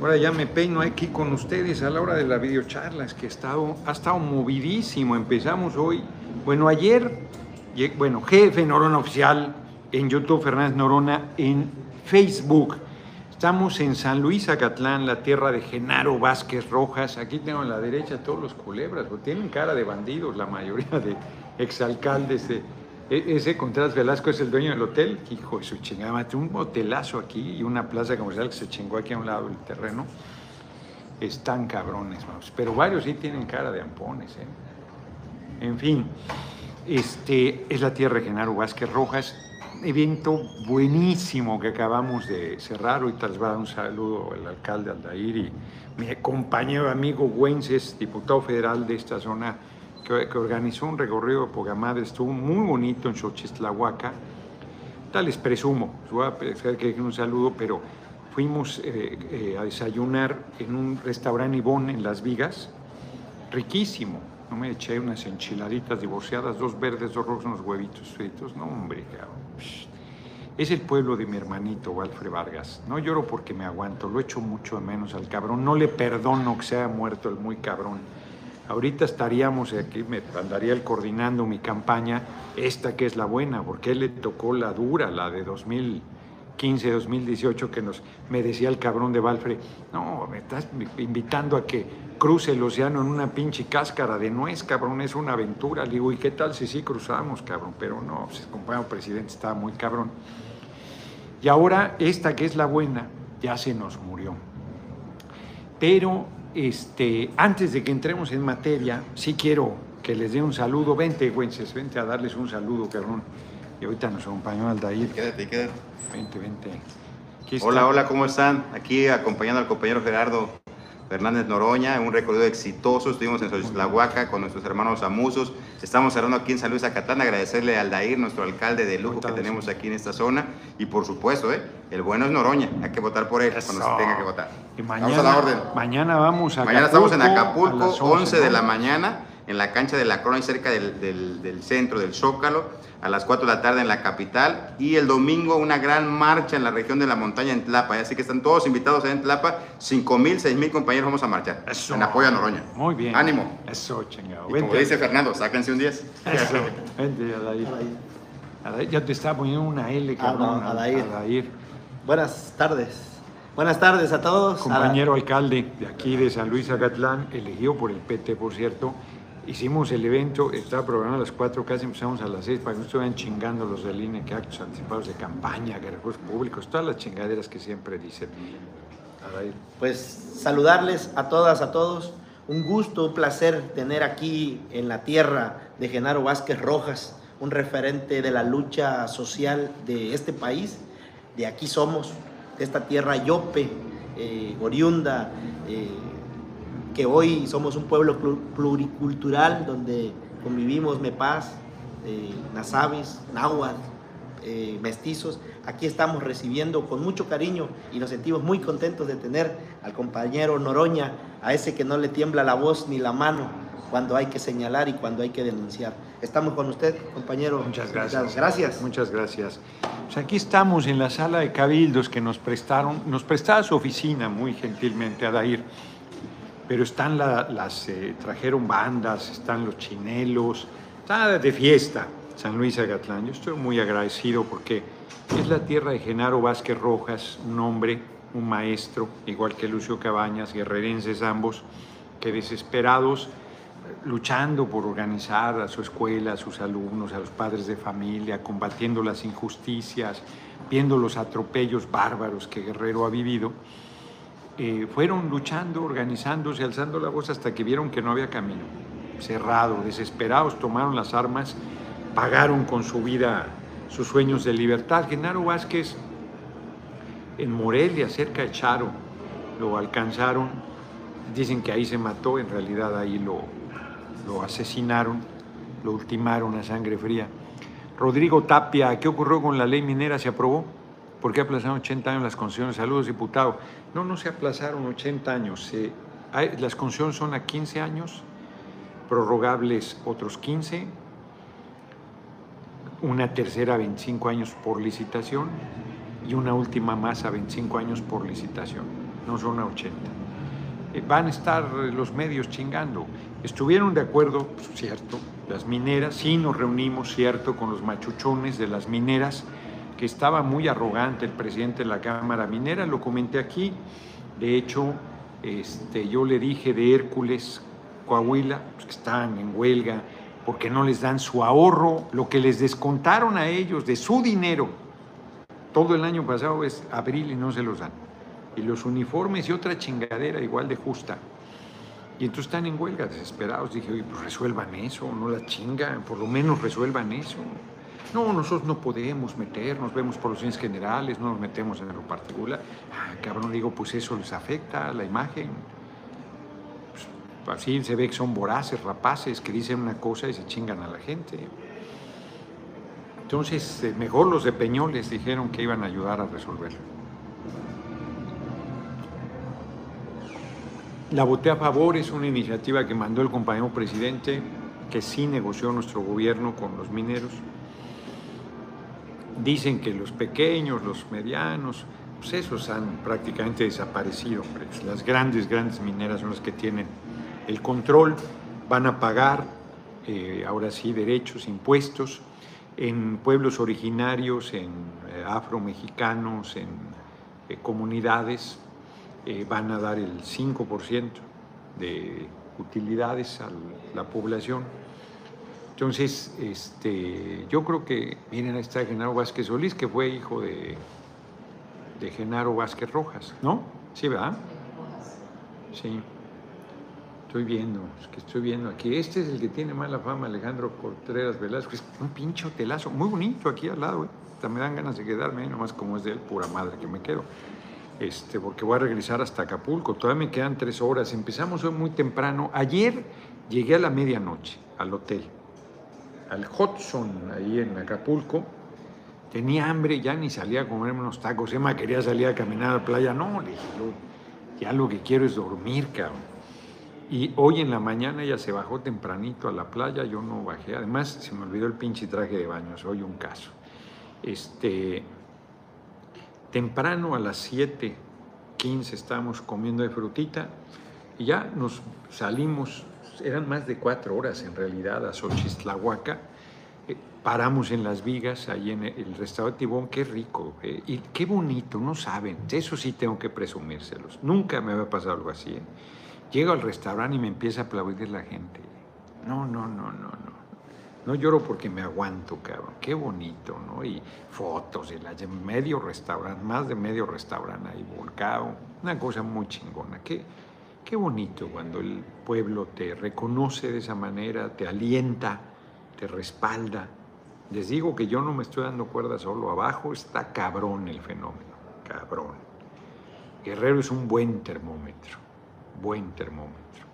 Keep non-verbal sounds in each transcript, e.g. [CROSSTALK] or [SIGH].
Ahora ya me peino aquí con ustedes a la hora de la videocharla, es que ha estado, ha estado movidísimo. Empezamos hoy, bueno, ayer, bueno, jefe Norona Oficial en YouTube, Fernández Norona en Facebook. Estamos en San Luis Acatlán, la tierra de Genaro Vázquez Rojas. Aquí tengo a la derecha todos los culebras, tienen cara de bandidos la mayoría de exalcaldes de, e- Ese Contreras Velasco es el dueño del hotel, hijo de su chingada, un hotelazo aquí y una plaza comercial que se chingó aquí a un lado del terreno. Están cabrones, vamos. Pero varios sí tienen cara de ampones, ¿eh? En fin, este es la tierra de Genaro Vázquez Rojas. Evento buenísimo que acabamos de cerrar. Ahorita les va a dar un saludo el alcalde Aldair y mi compañero amigo Güences, diputado federal de esta zona, que, organizó un recorrido poca madre. Estuvo muy bonito en Xochitlahuaca. Tal les presumo, voy a pedir que un saludo, pero fuimos eh, eh, a desayunar en un restaurante Ivón en Las Vigas, riquísimo. No me eché unas enchiladitas divorciadas, dos verdes, dos rojos, unos huevitos fritos. No, hombre, cabrón. Es el pueblo de mi hermanito, Walfred Vargas. No lloro porque me aguanto, lo echo mucho de menos al cabrón. No le perdono que se haya muerto el muy cabrón. Ahorita estaríamos aquí, me andaría él coordinando mi campaña, esta que es la buena, porque él le tocó la dura, la de 2015, 2018, que nos, me decía el cabrón de Valfre, no, me estás invitando a que cruce el océano en una pinche cáscara de nuez, cabrón, es una aventura. Le digo, ¿y qué tal si sí cruzamos, cabrón? Pero no, pues, el compañero presidente estaba muy cabrón. Y ahora esta que es la buena, ya se nos murió. Pero este, antes de que entremos en materia, sí quiero que les dé un saludo. Vente, Güences, vente a darles un saludo, cabrón. Y ahorita nos acompañó Aldair. Quédate, quédate. Vente, vente. Hola, hola, ¿cómo están? Aquí acompañando al compañero Gerardo Fernández Noroña en un recorrido exitoso. Estuvimos en Xochitlahuaca con nuestros hermanos amusos. Estamos cerrando aquí en San Luis Acatlán. Agradecerle a Aldair, nuestro alcalde de lujo que tenemos aquí en esta zona. Y por supuesto, ¿eh? el bueno es Noroña. Hay que votar por él cuando se tenga que votar. Y mañana, Vamos a la orden. Mañana vamos a Mañana estamos en Acapulco, las 11 de la mañana, en la cancha de la Corona, y cerca del, del- del centro del Zócalo, a las 4 de la tarde en la capital, y el domingo una gran marcha en la región de la montaña en Tlapa. Así que están todos invitados allá en Tlapa, 5 mil, 6 mil compañeros vamos a marchar. Eso. En apoyo a Noroña. Muy bien. Ánimo. Eso, chingado. Y como dice Fernando, sáquense un 10. Eso. Vente, Aldair. Aldair, Ya te estaba poniendo una L, Ah, cabrón. no, Aldair. Aldair. Buenas tardes. Buenas tardes a todos. compañero alcalde de aquí de San Luis Acatlán, elegido por el PT, por cierto. Hicimos el evento, estaba programado a las 4, casi empezamos a las 6 para que no estuvieran chingando los del INE, que actos anticipados de campaña, que recursos públicos, todas las chingaderas que siempre dicen. Pues saludarles a todas, a todos. Un gusto, un placer tener aquí en la tierra de Genaro Vázquez Rojas, un referente de la lucha social de este país. De aquí somos, de esta tierra yope, eh, oriunda, eh, que hoy somos un pueblo plu- pluricultural donde convivimos mepaz, eh, nazavis, náhuatl, eh, mestizos. Aquí estamos recibiendo con mucho cariño y nos sentimos muy contentos de tener al compañero Noroña, a ese que no le tiembla la voz ni la mano cuando hay que señalar y cuando hay que denunciar. Estamos con usted, compañero. Muchas gracias. Gracias. Muchas gracias. Pues aquí estamos en la sala de cabildos que nos prestaron, nos prestaba su oficina muy gentilmente a Dair, pero están la- las, eh, trajeron bandas, están los chinelos, está de fiesta San Luis Agatlán. Yo estoy muy agradecido porque es la tierra de Genaro Vázquez Rojas, un hombre, un maestro, igual que Lucio Cabañas, guerrerenses ambos, que desesperados luchando por organizar a su escuela, a sus alumnos, a los padres de familia, combatiendo las injusticias, viendo los atropellos bárbaros que Guerrero ha vivido, eh, fueron luchando, organizándose, alzando la voz hasta que vieron que no había camino. Cerrado, desesperados, tomaron las armas, pagaron con su vida sus sueños de libertad. Genaro Vázquez en Morelia, cerca de Charo, lo alcanzaron. Dicen que ahí se mató, en realidad ahí lo, lo asesinaron, lo ultimaron a sangre fría. Rodrigo Tapia, ¿qué ocurrió con la ley minera? ¿Se aprobó? ¿Por qué aplazaron 80 años las concesiones? Saludos, diputado. No, no se aplazaron 80 años. se- hay- las concesiones son a 15 años, prorrogables otros 15, una tercera 25 años por licitación y una última más a 25 años por licitación, no son a 80. Eh, van a estar los medios chingando. Estuvieron de acuerdo, pues, cierto, las mineras, sí nos reunimos, cierto, con los machuchones de las mineras, que estaba muy arrogante el presidente de la Cámara Minera, lo comenté aquí, de hecho, este, yo le dije de Hércules, Coahuila, pues, que están en huelga, porque no les dan su ahorro, lo que les descontaron a ellos de su dinero. Todo el año pasado es abril y no se los dan. Y los uniformes y otra chingadera igual de justa. Y entonces están en huelga, desesperados. Dije, oye, pues resuelvan eso, no la chingan, por lo menos resuelvan eso. No, nosotros no podemos meternos, vemos por los bienes generales, no nos metemos en lo particular. Ah, cabrón, digo, pues eso les afecta la imagen. Pues, así se ve que son voraces, rapaces, que dicen una cosa y se chingan a la gente. Entonces, eh, mejor los de Peñoles dijeron que iban a ayudar a resolverlo. La voté a favor, es una iniciativa que mandó el compañero presidente, que sí negoció nuestro gobierno con los mineros. Dicen que los pequeños, los medianos, pues esos han prácticamente desaparecido. Las grandes, grandes mineras son las que tienen el control, van a pagar, eh, ahora sí, derechos, impuestos en pueblos originarios, en eh, afromexicanos, en eh, comunidades eh, van a dar el 5% de utilidades a la población. Entonces, este, yo creo que, miren, ahí está Genaro Vázquez Solís, que fue hijo de, Genaro Vázquez Rojas, ¿no? Sí, ¿verdad? Sí. Estoy viendo, es que estoy viendo aquí. Este es el que tiene mala fama, Alejandro Contreras Velasco. Es un pinche hotelazo, muy bonito aquí al lado. ¿eh? Me dan ganas de quedarme, nomás como es de él, pura madre que me quedo este, porque voy a regresar hasta Acapulco. Todavía me quedan tres horas. Empezamos hoy muy temprano. Ayer llegué a la medianoche al hotel, al Hudson, ahí en Acapulco. Tenía hambre, ya ni salía a comerme unos tacos. Emma quería salir a caminar a la playa. No, le dije, ya lo que quiero es dormir, cabrón. Y hoy en la mañana ella se bajó tempranito a la playa, yo no bajé. Además, se me olvidó el pinche traje de baño, soy un caso. Este, temprano a las 7.15 estábamos comiendo de frutita y ya nos salimos, eran más de cuatro horas en realidad a Xochistlahuaca, eh, paramos en las vigas, ahí en el restaurante Tibón, qué rico eh, y qué bonito, no saben, eso sí tengo que presumírselos, nunca me había pasado algo así. ¿eh? Llego al restaurante y me empieza a aplaudir la gente. No, no, no, no, no. No lloro porque me aguanto, cabrón. Qué bonito, ¿no? Y fotos de la medio restaurante, más de medio restaurante ahí volcado. Una cosa muy chingona. Qué, qué bonito cuando el pueblo te reconoce de esa manera, te alienta, te respalda. Les digo que yo no me estoy dando cuerda solo. Abajo está cabrón el fenómeno. Cabrón. Guerrero es un buen termómetro. Buen termómetro.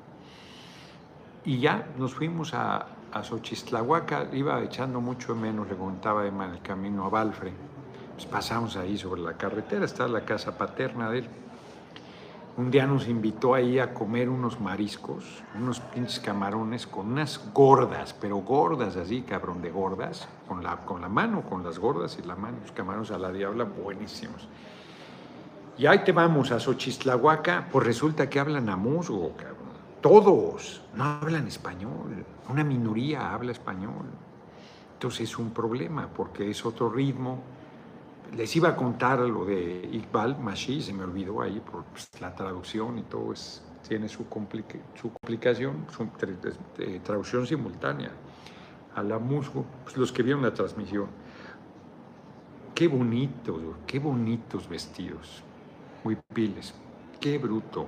Y ya nos fuimos a, a iba echando mucho menos, le contaba Emma en el camino a Balfre. Pues pasamos ahí sobre la carretera, está la casa paterna de él. Un día nos invitó ahí a comer unos mariscos, unos pinches camarones con unas gordas, pero gordas así, cabrón, de gordas, con la, con la mano, con las gordas y la mano, los camarones a la diabla, buenísimos. Y ahí te vamos a Xochistlahuaca, pues resulta que hablan a musgo, cabrón todos no hablan español, una minoría habla español. Entonces es un problema porque es otro ritmo. Les iba a contar lo de Iqbal Mashi, se me olvidó ahí por pues, la traducción y todo, es, tiene su, complicación, su eh, traducción simultánea a la musgo, pues los que vieron la transmisión. Qué bonitos, qué bonitos vestidos, muy piles, qué bruto.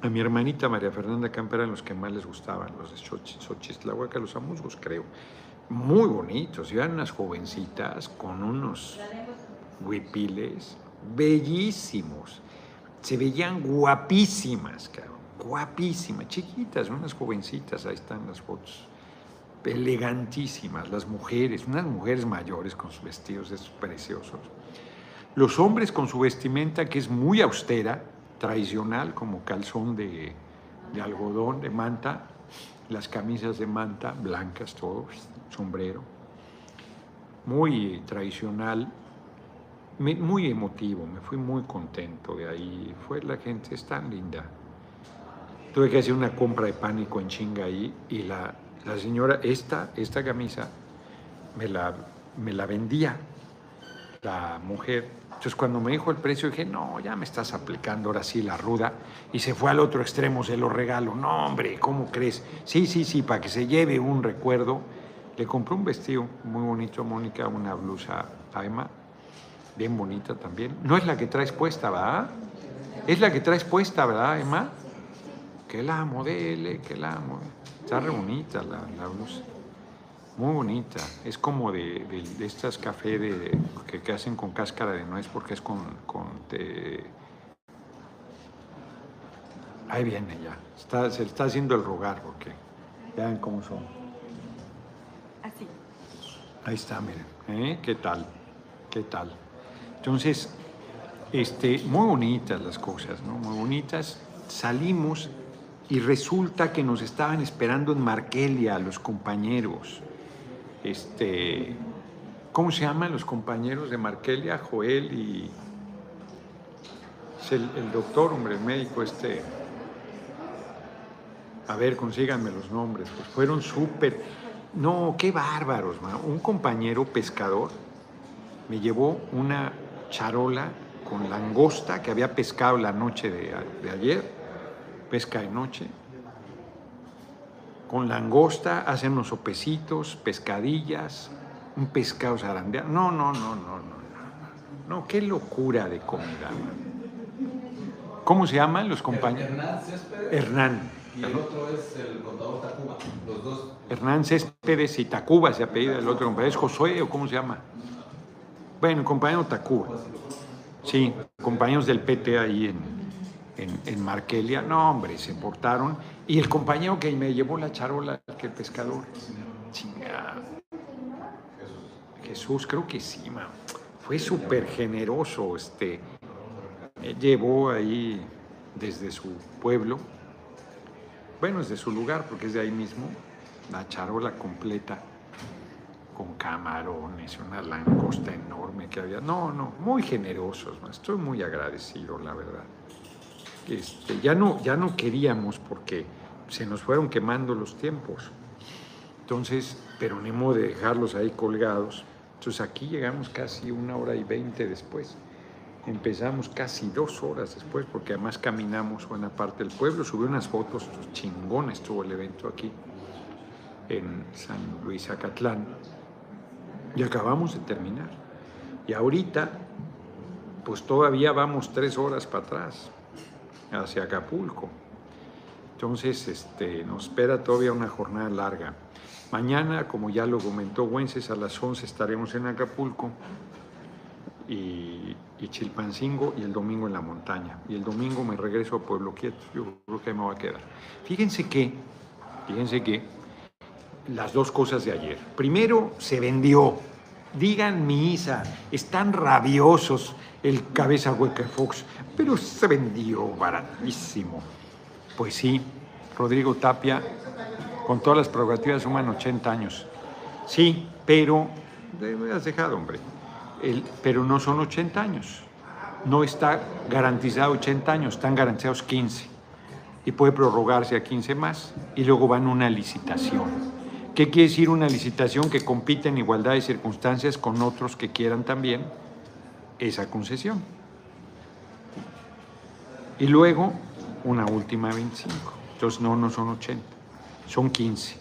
A mi hermanita María Fernanda Campa eran los que más les gustaban, los de Xochitlahuaca, los amusgos, creo. Muy bonitos, eran unas jovencitas con unos huipiles bellísimos. Se veían guapísimas, cabrón, guapísimas, chiquitas, unas jovencitas, ahí están las fotos. Elegantísimas, las mujeres, unas mujeres mayores con sus vestidos preciosos. Los hombres con su vestimenta que es muy austera, tradicional como calzón de, algodón, de manta, las camisas de manta blancas, todo, sombrero, muy tradicional, muy emotivo, me fui muy contento de ahí. Fue la gente, es tan linda. Tuve que hacer una compra de pánico en chinga ahí y la, la señora, esta, esta camisa, me la, me la vendía la mujer. Entonces cuando me dijo el precio dije, no, ya me estás aplicando ahora sí la ruda. Y se fue al otro extremo, se lo regalo. No, hombre, ¿cómo crees? Sí, sí, sí, para que se lleve un recuerdo. Le compré un vestido muy bonito a Mónica, una blusa a Emma, bien bonita también. No es la que traes puesta, ¿verdad? Es la que traes puesta, ¿verdad, Emma? Que la modele, que la modele. Está re bonita la, la blusa. Muy bonita. Es como de, de- de estas café de, que, que hacen con cáscara de nuez porque es con... con de- Ahí viene ya. Está, se le está haciendo el rogar porque vean cómo son. Así. Ahí está, miren. ¿eh? ¿Qué tal? ¿Qué tal? Entonces, este, muy bonitas las cosas, ¿no? Muy bonitas. Salimos y resulta que nos estaban esperando en Markelia los compañeros. Este, ¿cómo se llaman los compañeros de Markelia? Joel y el, doctor, hombre, el médico este. A ver, consíganme los nombres. Pues fueron súper. No, qué bárbaros, ma. Un compañero pescador me llevó una charola con langosta que había pescado la noche de, de ayer, pesca de noche. Con langosta, hacen unos sopecitos, pescadillas, un pescado zarandeado. No, no, no, no, no, no. No, qué locura de comida. ¿Cómo se llaman los compañeros? Hernán Céspedes Hernán. y el otro es el contador Tacuba. Los dos. Hernán Céspedes y Tacuba se apellida el otro compañero. ¿Es Josué o cómo se llama? Bueno, compañero Tacuba. Sí, compañeros del PT ahí en, en, en Markelia. No, hombre, se portaron. Y el compañero que me llevó la charola, que el pescador. Chinga. Jesús, creo que sí. Fue súper generoso. Este, me llevó ahí desde su pueblo. Bueno, desde su lugar, porque es de ahí mismo. La charola completa con camarones, una langosta enorme que había. No, no, muy generosos, estoy muy agradecido, la verdad. Este, ya, no, ya no queríamos porque se nos fueron quemando los tiempos. Entonces, pero ni modo de dejarlos ahí colgados. Entonces aquí llegamos casi una hora y veinte después. Empezamos casi dos horas después, porque además caminamos buena parte del pueblo. Subí unas fotos, chingón estuvo el evento aquí en San Luis Acatlán. Y acabamos de terminar. Y ahorita, pues todavía vamos tres horas para atrás, hacia Acapulco. Entonces, este, nos espera todavía una jornada larga. Mañana, como ya lo comentó Güences, a las 11 estaremos en Acapulco y, y Chilpancingo y el domingo en la montaña. Y el domingo me regreso a Pueblo Quieto. Yo creo que me va a quedar. Fíjense que, fíjense que las dos cosas de ayer. Primero, se vendió. Digan misa, están rabiosos el cabeza hueca Fox, pero se vendió baratísimo. Pues sí, Rodrigo Tapia, con todas las prerrogativas, suman 80 años. Sí, pero, me has dejado, hombre, pero no son 80 años. No está garantizado 80 años, están garantizados 15. Y puede prorrogarse a 15 más. Y luego van a una licitación. ¿Qué quiere decir una licitación que compite en igualdad de circunstancias con otros que quieran también esa concesión? Y luego una última 25. Entonces no, no son 80, son 15.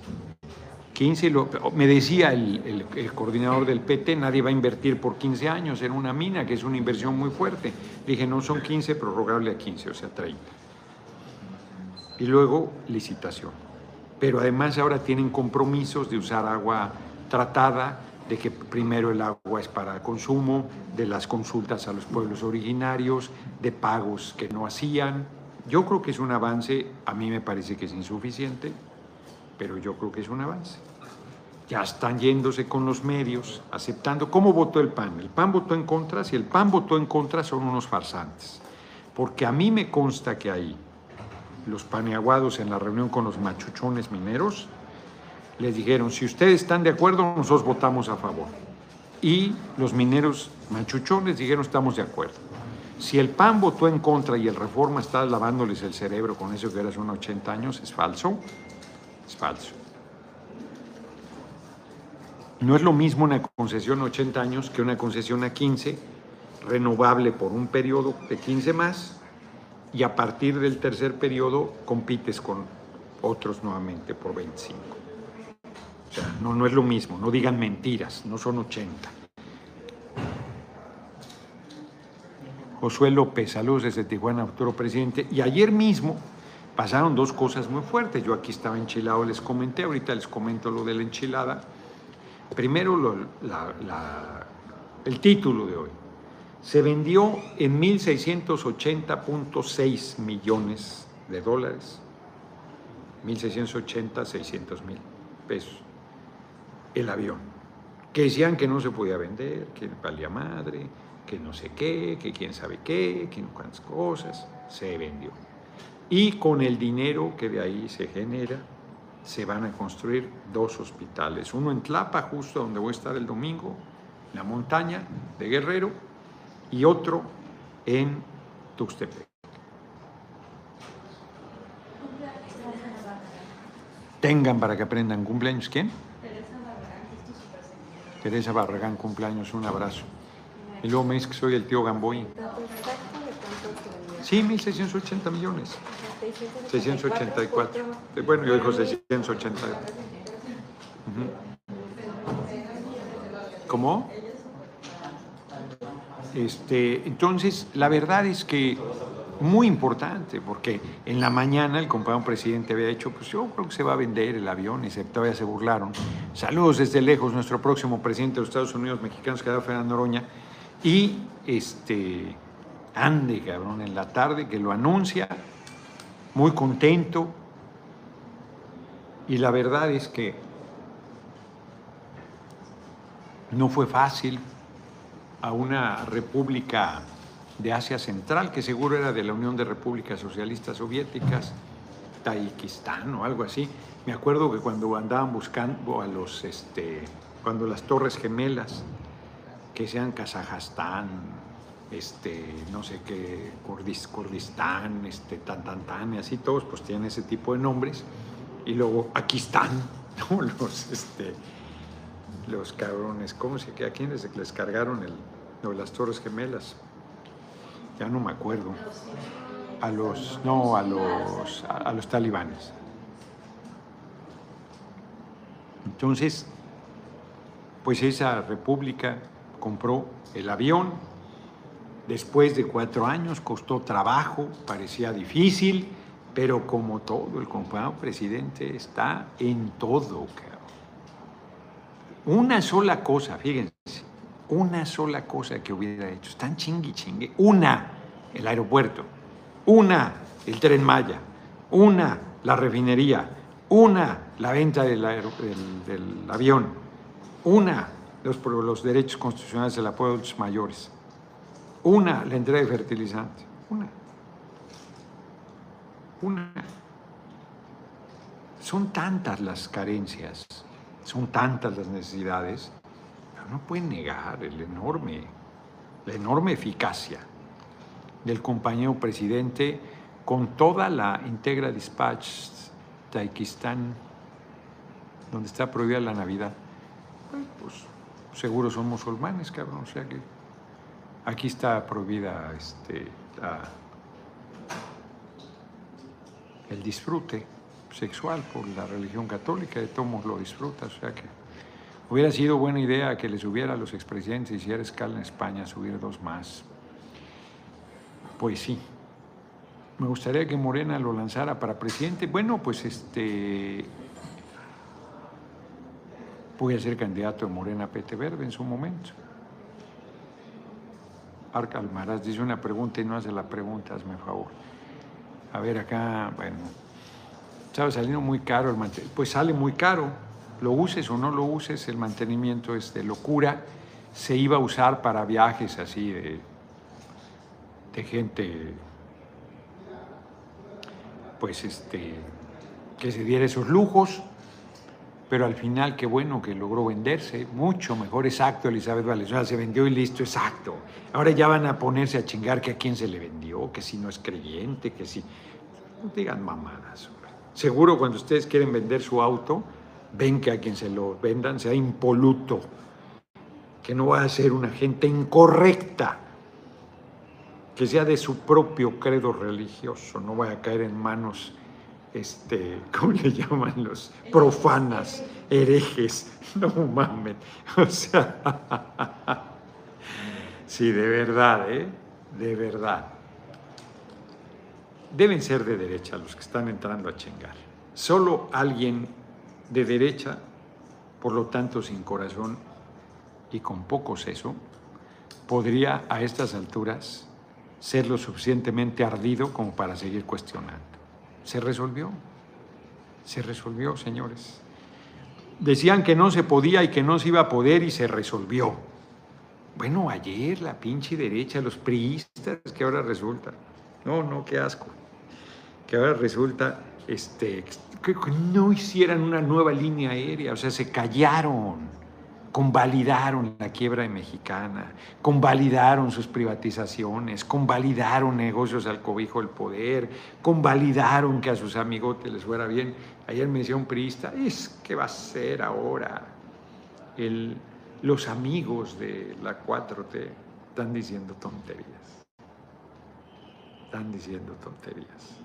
15, lo- me decía el, el- coordinador del PT, nadie va a invertir por 15 años en una mina, que es una inversión muy fuerte. Dije, no son 15, prorrogable a 15, o sea, 30. Y luego licitación. Pero además ahora tienen compromisos de usar agua tratada, de que primero el agua es para consumo, de las consultas a los pueblos originarios, de pagos que no hacían. Yo creo que es un avance, a mí me parece que es insuficiente, pero yo creo que es un avance. Ya están yéndose con los medios, aceptando. ¿Cómo votó el PAN? El PAN votó en contra. Si el PAN votó en contra, son unos farsantes. Porque a mí me consta que ahí los paneaguados en la reunión con los machuchones mineros les dijeron: si ustedes están de acuerdo, nosotros votamos a favor. y los mineros machuchones dijeron estamos de acuerdo. Si el PAN votó en contra y el Reforma está lavándoles el cerebro con eso que era son 80 años, es falso. Es falso. No es lo mismo una concesión a 80 años que una concesión a 15, renovable por un periodo de 15 más, y a partir del tercer periodo compites con otros nuevamente por 25. O sea, no, no es lo mismo, no digan mentiras, no son 80. Josué López, saludos desde Tijuana, futuro presidente. Y ayer mismo pasaron dos cosas muy fuertes. Yo aquí estaba enchilado, les comenté, ahorita les comento lo de la enchilada. Primero el título de hoy. Se vendió en 1.680.6 millones de dólares. 1.680, 600 mil pesos. El avión. Que decían que no se podía vender, que valía madre, que no sé qué, que quién sabe qué, que no cuántas cosas. Se vendió. Y con el dinero que de ahí se genera, se van a construir dos hospitales. Uno en Tlapa, justo donde voy a estar el domingo, en la montaña de Guerrero, y otro en Tuxtepec. Tengan para que aprendan cumpleaños. ¿Quién? Teresa Barragán, cumpleaños, un abrazo. Y luego me dice que soy el tío Gamboy. Sí, 1.680 millones. 684. Eh, Bueno, yo dijo 680. Ujú. ¿Cómo? Este, entonces, la verdad es que muy importante, porque en la mañana el compañero presidente había dicho, pues yo creo que se va a vender el avión y se, todavía se burlaron. Saludos desde lejos, nuestro próximo presidente de los Estados Unidos mexicanos, que era Fernando Noroña, y este, ande, cabrón, en la tarde que lo anuncia, muy contento, y la verdad es que no fue fácil a una república de Asia Central, que seguro era de la Unión de Repúblicas Socialistas Soviéticas, Tayikistán o algo así. Me acuerdo que cuando andaban buscando a los, este, cuando las Torres Gemelas, que sean Kazajstán, este, no sé qué, Kurdis- Kurdistán, este, tan, tan, tan, y así todos, pues tienen ese tipo de nombres. Y luego Aquistán, [LAUGHS] ¿no? Los, este, los cabrones, ¿cómo se ¿A quiénes les cargaron el, de las Torres Gemelas? Ya no me acuerdo. A los, no, a los, a, a los talibanes. Entonces, pues esa república compró el avión. Después de cuatro años costó trabajo, parecía difícil, pero como todo, el compañero presidente está en todo, cabrón. Una sola cosa, fíjense, una sola cosa que hubiera hecho, están chingui chingue, una, el aeropuerto, una, el tren Maya, una, la refinería, una, la venta del, avión, una, los, derechos constitucionales del apoyo de los mayores, una, la entrega de fertilizantes, una, una. Son tantas las carencias, son tantas las necesidades, pero no pueden negar el enorme, la enorme eficacia del compañero presidente con toda la Integra Dispatch Taikistán, donde está prohibida la Navidad. Pues, seguro son musulmanes, cabrón, o sea que aquí está prohibida este, el disfrute sexual por la religión católica, de todos lo disfruta, o sea que hubiera sido buena idea que les hubiera a los expresidentes, hiciera escala en España, subir dos más. Pues sí. Me gustaría que Morena lo lanzara para presidente. Bueno, pues este. Voy a ser candidato de Morena Pete Verde en su momento. Arca Almaraz dice una pregunta y no hace la pregunta, hazme favor. A ver, acá, bueno, estaba saliendo muy caro el mantenimiento. Pues sale muy caro, lo uses o no lo uses, el mantenimiento es de locura. Se iba a usar para viajes así de, de gente, pues este, que se diera esos lujos. pero al final qué bueno que logró venderse, mucho mejor, exacto, Elizabeth Valenzuela, se vendió y listo, exacto. Ahora ya van a ponerse a chingar que a quién se le vendió, que si no es creyente, que si... No digan mamadas. Seguro cuando ustedes quieren vender su auto, ven que a quien se lo vendan sea impoluto, que no va a ser una gente incorrecta, que sea de su propio credo religioso, no vaya a caer en manos este, [LAUGHS] ¿cómo le llaman los profanas, herejes? No mames. O sea, [LAUGHS] sí, de verdad, ¿eh? De verdad. Deben ser de derecha los que están entrando a chingar. Solo alguien de derecha, por lo tanto sin corazón y con poco seso, podría a estas alturas ser lo suficientemente ardido como para seguir cuestionando. Se resolvió. Se resolvió, señores. Decían que no se podía y que no se iba a poder y se resolvió. Bueno, ayer la pinche derecha, los priistas, que ahora resulta. No, no, qué asco. Que ahora resulta este, que no hicieran una nueva línea aérea, o sea, se callaron convalidaron la quiebra de Mexicana, convalidaron sus privatizaciones, convalidaron negocios al cobijo del poder, convalidaron que a sus amigotes les fuera bien. Ayer me decía un priista, es que va a ser ahora el, los amigos de la 4T están diciendo tonterías. Diciendo tonterías.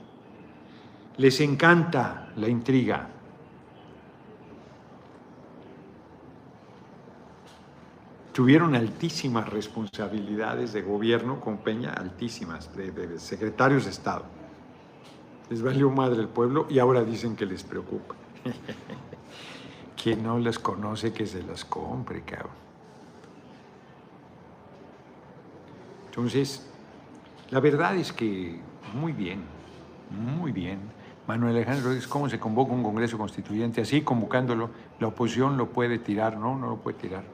Les encanta la intriga, tuvieron altísimas responsabilidades de gobierno con Peña, altísimas, de, secretarios de Estado. Les valió madre el pueblo y ahora dicen que les preocupa. [LAUGHS] Quien no les conoce que se las compre, cabrón. Entonces, la verdad es que muy bien, muy bien. Manuel Alejandro Rodríguez, ¿cómo se convoca un Congreso Constituyente? Así, convocándolo, la oposición lo puede tirar, no, no lo puede tirar.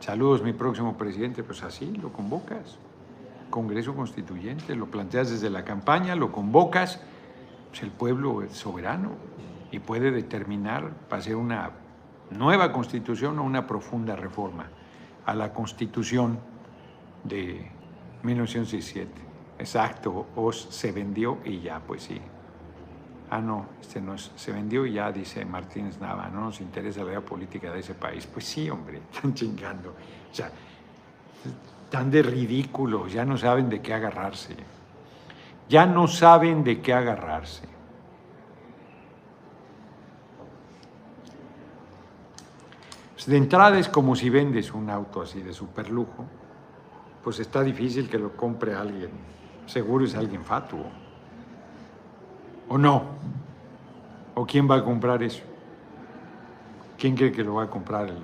Saludos, mi próximo presidente. Pues así lo convocas. Congreso Constituyente, lo planteas desde la campaña, lo convocas. Pues el pueblo es soberano y puede determinar para hacer una nueva constitución o una profunda reforma a la constitución de 1917. Exacto, os se vendió y ya, pues sí. Ah, no, este no es, se vendió y ya, dice Martínez Nava, no nos interesa la política de ese país. Pues sí, hombre, [LAUGHS] están chingando. O sea, están de ridículos, ya no saben de qué agarrarse. Ya no saben de qué agarrarse. De entrada es como si vendes un auto así de super lujo, pues está difícil que lo compre alguien. Seguro es alguien fatuo. ¿O no? ¿O quién va a comprar eso? ¿Quién cree que lo va a comprar? ¿El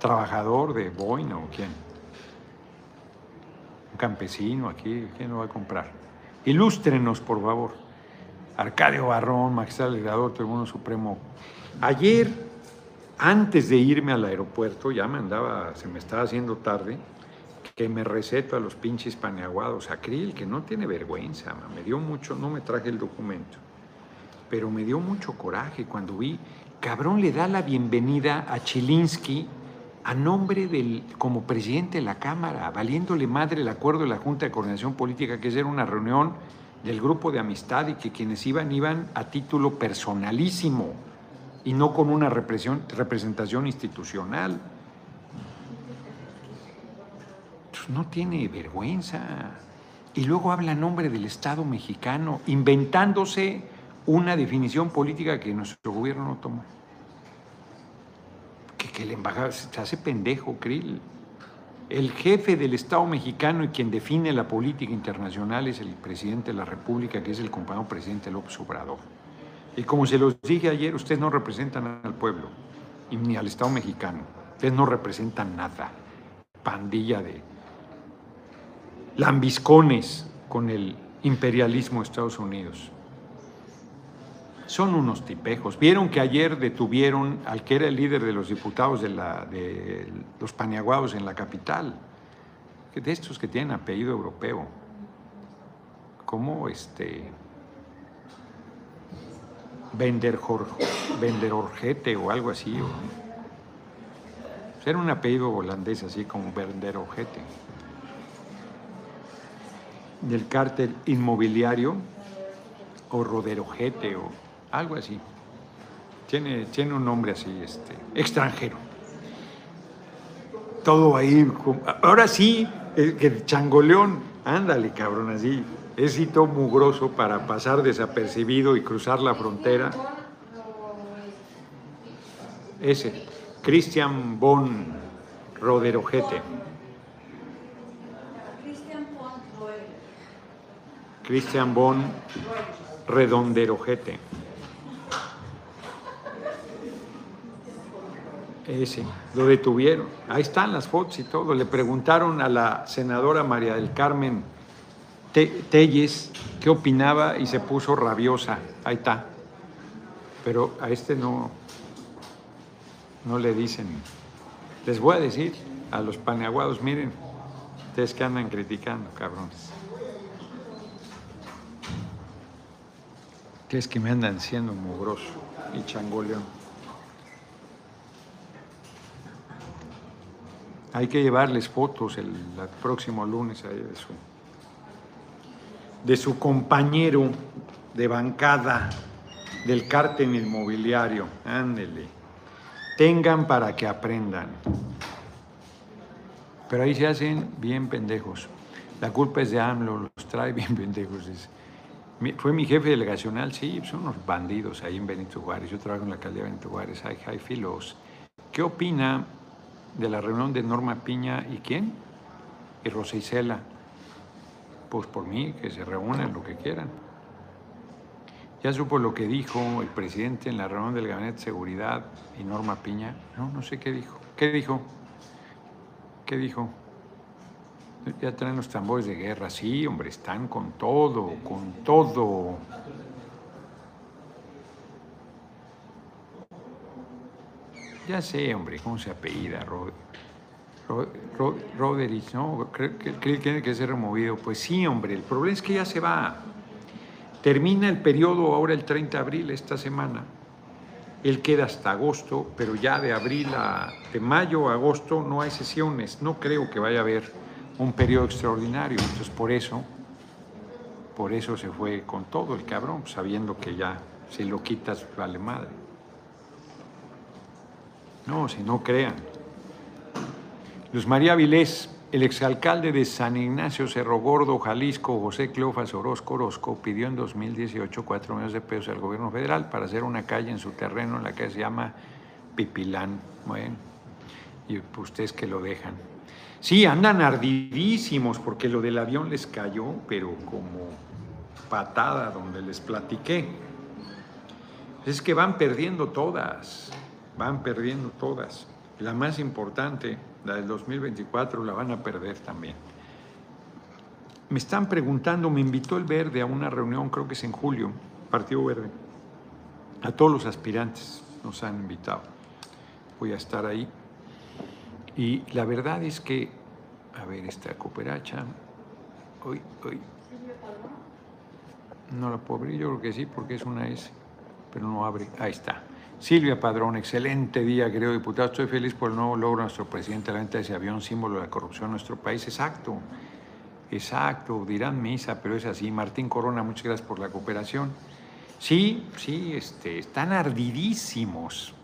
trabajador de Boina o quién? ¿Un campesino aquí? ¿Quién lo va a comprar? Ilústrenos, por favor. Arcadio Barrón, magistrado legislador, Tribunal Supremo. Ayer, antes de irme al aeropuerto, ya me andaba, se me estaba haciendo tarde, que me receto a los pinches paneaguados, Acril, que no tiene vergüenza, me dio mucho, no me traje el documento, pero me dio mucho coraje cuando vi, cabrón le da la bienvenida a Chilinsky a nombre del, como presidente de la Cámara, valiéndole madre el acuerdo de la Junta de Coordinación Política, que era una reunión del grupo de amistad y que quienes iban iban a título personalísimo y no con una representación institucional. No tiene vergüenza. Y luego habla en nombre del Estado mexicano, inventándose una definición política que nuestro gobierno no tomó. Que, que el embajador se hace pendejo, Krill. El jefe del Estado mexicano y quien define la política internacional es el presidente de la República, que es el compañero presidente López Obrador. Y como se los dije ayer, ustedes no representan al pueblo, ni al Estado mexicano. Ustedes no representan nada. Pandilla de lambiscones con el imperialismo de Estados Unidos. Son unos tipejos. Vieron que ayer detuvieron al que era el líder de los diputados de, la, de los paniaguados en la capital, de estos que tienen apellido europeo, como este Venderjor, Venderorgete o algo así. o- era un apellido holandés así como Venderorgete. Del cártel inmobiliario o Roderojete o algo así. Tiene, tiene un nombre así, este, extranjero. Todo ahí. Ahora sí, el que changoleón, ándale, cabrón, así. Es hito mugroso para pasar desapercibido y cruzar la frontera. Ese, Christian von Roderojete. Christian von Redonderojete. Ese, lo detuvieron. Ahí están las fotos y todo. Le preguntaron a la senadora María del Carmen Te- Telles qué opinaba y se puso rabiosa. Ahí está. Pero a este no, no le dicen. Les voy a decir a los paneaguados, miren, ustedes que andan criticando, cabrones. Que es que me andan siendo mugroso y changoleón. Hay que llevarles fotos el, próximo lunes ahí de su, de su compañero de bancada del cártel inmobiliario. Ándele. Tengan para que aprendan. Pero ahí se hacen bien pendejos. La culpa es de AMLO, los trae bien [LAUGHS] pendejos. dice. Fue mi jefe delegacional, sí, son unos bandidos ahí en Benito Juárez. Yo trabajo en la alcaldía de Benito Juárez, hay, hay filos. ¿Qué opina de la reunión de Norma Piña y quién? Y Rosa Isela. Pues por mí, que se reúnan lo que quieran. Ya supo lo que dijo el presidente en la reunión del Gabinete de Seguridad y Norma Piña. No, no sé qué dijo. ¿Qué dijo? ¿Qué dijo? Ya traen los tambores de guerra. Sí, hombre, están con todo, con todo. Ya sé, hombre, ¿cómo se apellida? Rod- Rod- Rod- Roderich, ¿no? Creo que tiene que ser removido. Pues sí, hombre, el problema es que ya se va. Termina el periodo ahora el 30 de abril, esta semana. Él queda hasta agosto, pero ya de abril a de mayo a agosto no hay sesiones. No creo que vaya a haber un periodo extraordinario. Entonces, por eso, por eso se fue con todo el cabrón, sabiendo que ya si lo quitas vale madre. No, si no crean. Luz María Vilés, el exalcalde de San Ignacio Cerro Gordo, Jalisco, José Cleofas Orozco Orozco, pidió en 2018 4 millones de pesos al gobierno federal para hacer una calle en su terreno en la que se llama Pipilán. Bueno, y ustedes que lo dejan. Sí, andan ardidísimos porque lo del avión les cayó, pero como patada donde les platiqué. Es que van perdiendo todas, van perdiendo todas. La más importante, la del 2024, la van a perder también. Me están preguntando, me invitó el Verde a una reunión, creo que es en julio, Partido Verde. A todos los aspirantes nos han invitado. Voy a estar ahí. Y la verdad es que, a ver, esta cooperacha, hoy, hoy, no la puedo abrir, yo creo que sí, porque es una S, pero no abre. Ahí está. Silvia Padrón, excelente día, querido diputado. Estoy feliz por el nuevo logro de nuestro presidente, la venta de ese avión, símbolo de la corrupción en nuestro país. Exacto, exacto, dirán misa, pero es así. Martín Corona, muchas gracias por la cooperación. Sí, sí, este, están ardidísimos,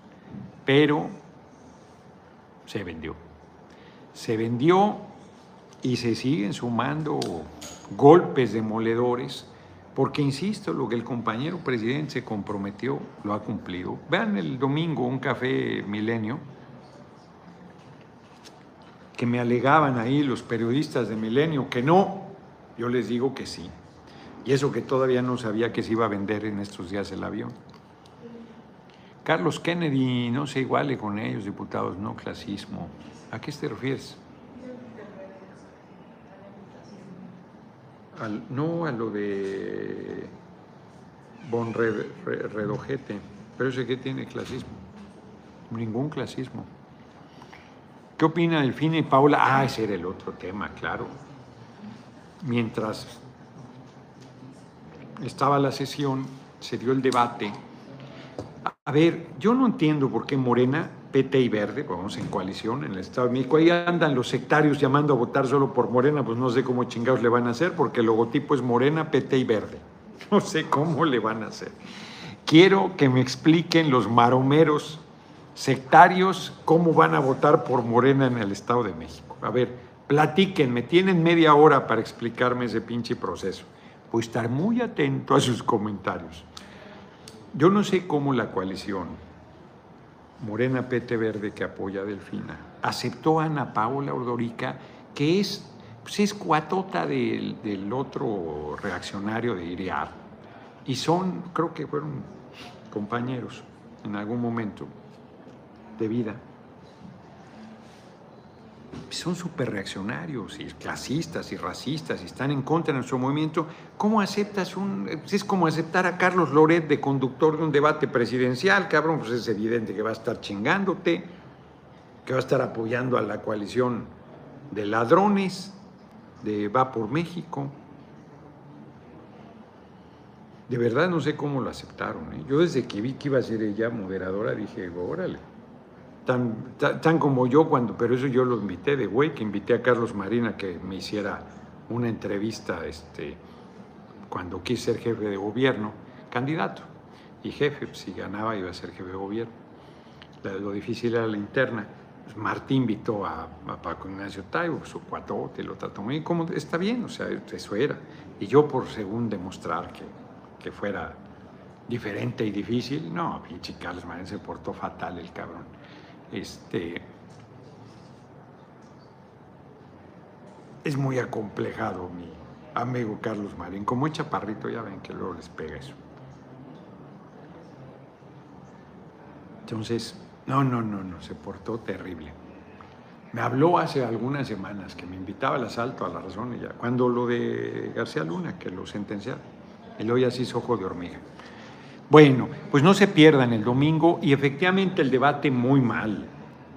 pero se vendió. Se vendió y se siguen sumando golpes demoledores, porque insisto, lo que el compañero presidente se comprometió lo ha cumplido. Vean el domingo un café milenio que me alegaban ahí los periodistas de Milenio que no, yo les digo que sí. Y eso que todavía no sabía que se iba a vender en estos días el avión. Carlos Kennedy, no se iguale con ellos, diputados, no clasismo. ¿A qué te refieres? No a lo de Bon Red- Re- Redojete, pero ese que tiene clasismo. Ningún clasismo. ¿Qué opina Delfina y Paula? Ah, ese era el otro tema, claro. Mientras estaba la sesión, se dio el debate A ver, yo no entiendo por qué Morena, PT y Verde, pues vamos en coalición en el Estado de México, ahí andan los sectarios llamando a votar solo por Morena, pues no sé cómo chingados le van a hacer, porque el logotipo es Morena, PT y Verde. [LAUGHS] No sé cómo le van a hacer. Quiero que me expliquen los maromeros sectarios cómo van a votar por Morena en el Estado de México. A ver, platíquenme, tienen media hora para explicarme ese pinche proceso. Voy a estar muy atento a sus comentarios. Yo no sé cómo la coalición Morena PT Verde que apoya a Delfina aceptó a Ana Paola Ordorica, que es, pues es cuatota del, del otro reaccionario de Iriar. Y son, creo que fueron compañeros en algún momento de vida. Son súper reaccionarios y clasistas y racistas y están en contra de nuestro movimiento. ¿Cómo aceptas un.? Es como aceptar a Carlos Loret de conductor de un debate presidencial, cabrón. Pues es evidente que va a estar chingándote, que va a estar apoyando a la coalición de ladrones, de Va por México. De verdad no sé cómo lo aceptaron. ¿eh? Yo desde que vi que iba a ser ella moderadora dije, órale. Tan, tan, como yo cuando, pero eso yo lo invité de güey, que invité a Carlos Marina que me hiciera una entrevista este, cuando quise ser jefe de gobierno, candidato y jefe, pues, si ganaba iba a ser jefe de gobierno. Lo difícil era la interna. Pues Martín invitó a, a, Paco Ignacio Taibo, su cuatote, lo trató muy bien, como está bien, o sea, eso era. Y yo por según demostrar que, que fuera diferente y difícil, no, pinche Carlos Marina se portó fatal el cabrón. Este, es muy acomplejado mi amigo Carlos Marín. Como es chaparrito, ya ven que luego les pega eso. Entonces, no, no, no, no, se portó terrible. Me habló hace algunas semanas que me invitaba al asalto a la razón ya, cuando lo de García Luna, que lo sentenciaron. El hoy así es ojo de hormiga. Bueno, pues no se pierdan el domingo y efectivamente el debate muy mal,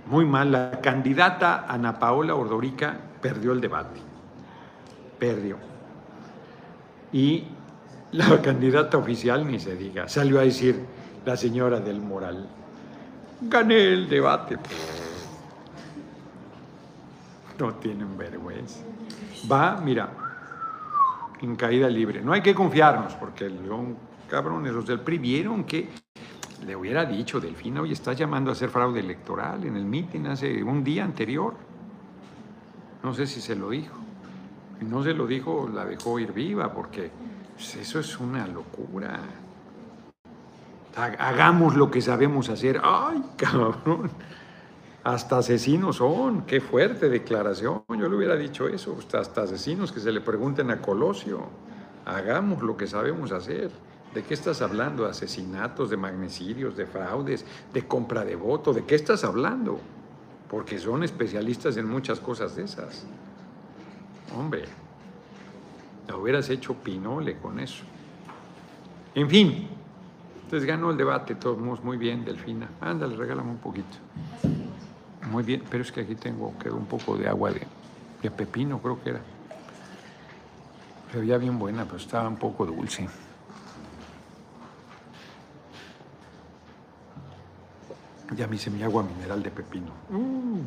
muy mal. La candidata Ana Paola Ordorica perdió el debate, perdió. Y la [LAUGHS] candidata oficial, ni se diga, salió a decir la señora del Moral, gané el debate. [LAUGHS] No tienen vergüenza. Va, mira, en caída libre. No hay que confiarnos porque el león cabrones, los del PRI vieron que le hubiera dicho, Delfina, hoy estás llamando a hacer fraude electoral en el mitin hace un día anterior. No sé si se lo dijo. No se lo dijo, la dejó ir viva, porque pues, eso es una locura. Hagamos lo que sabemos hacer. ¡Ay, cabrón! Hasta asesinos son. ¡Qué fuerte declaración! Yo le hubiera dicho eso. Hasta asesinos que se le pregunten a Colosio. Hagamos lo que sabemos hacer. ¿De qué estás hablando? ¿De asesinatos, de magnicidios, de fraudes, de compra de voto? ¿De qué estás hablando? Porque son especialistas en muchas cosas de esas. Hombre, la hubieras hecho pinole con eso. En fin, entonces ganó el debate, todos muy bien, Delfina. Ándale, regálame un poquito. Muy bien, pero es que aquí tengo, quedó un poco de agua de, de pepino, creo que era. Se veía bien buena, pero estaba un poco dulce. Ya me hice mi agua mineral de pepino. Mm.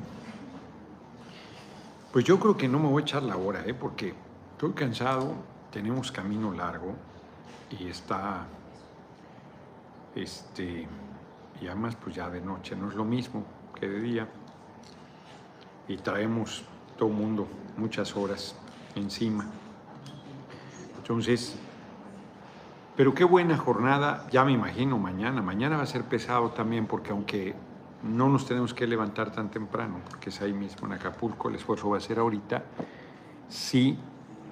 Pues yo creo que no me voy a echar la hora, ¿eh? porque estoy cansado, tenemos camino largo y está, este, y además pues ya de noche no es lo mismo que de día. Y traemos todo mundo muchas horas encima. Entonces, pero qué buena jornada, ya me imagino mañana. Mañana va a ser pesado también porque aunque no nos tenemos que levantar tan temprano, porque es ahí mismo en Acapulco, el esfuerzo va a ser ahorita, sí,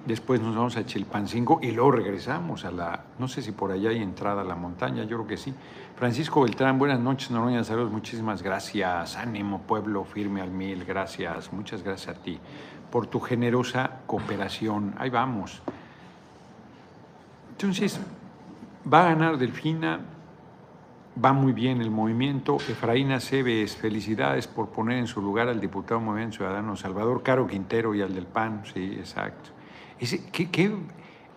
después nos vamos a Chilpancingo y luego regresamos a la, no sé si por allá hay entrada a la montaña, yo creo que sí. Francisco Beltrán, buenas noches, Noroña, saludos, muchísimas gracias, ánimo pueblo, firme al mil, gracias, muchas gracias a ti por tu generosa cooperación, ahí vamos. Entonces, Va a ganar Delfina, va muy bien el movimiento. Efraín Cebes, felicidades por poner en su lugar al diputado Movimiento Ciudadano Salvador Caro Quintero y al del PAN, sí, exacto. Ese, ¿qué,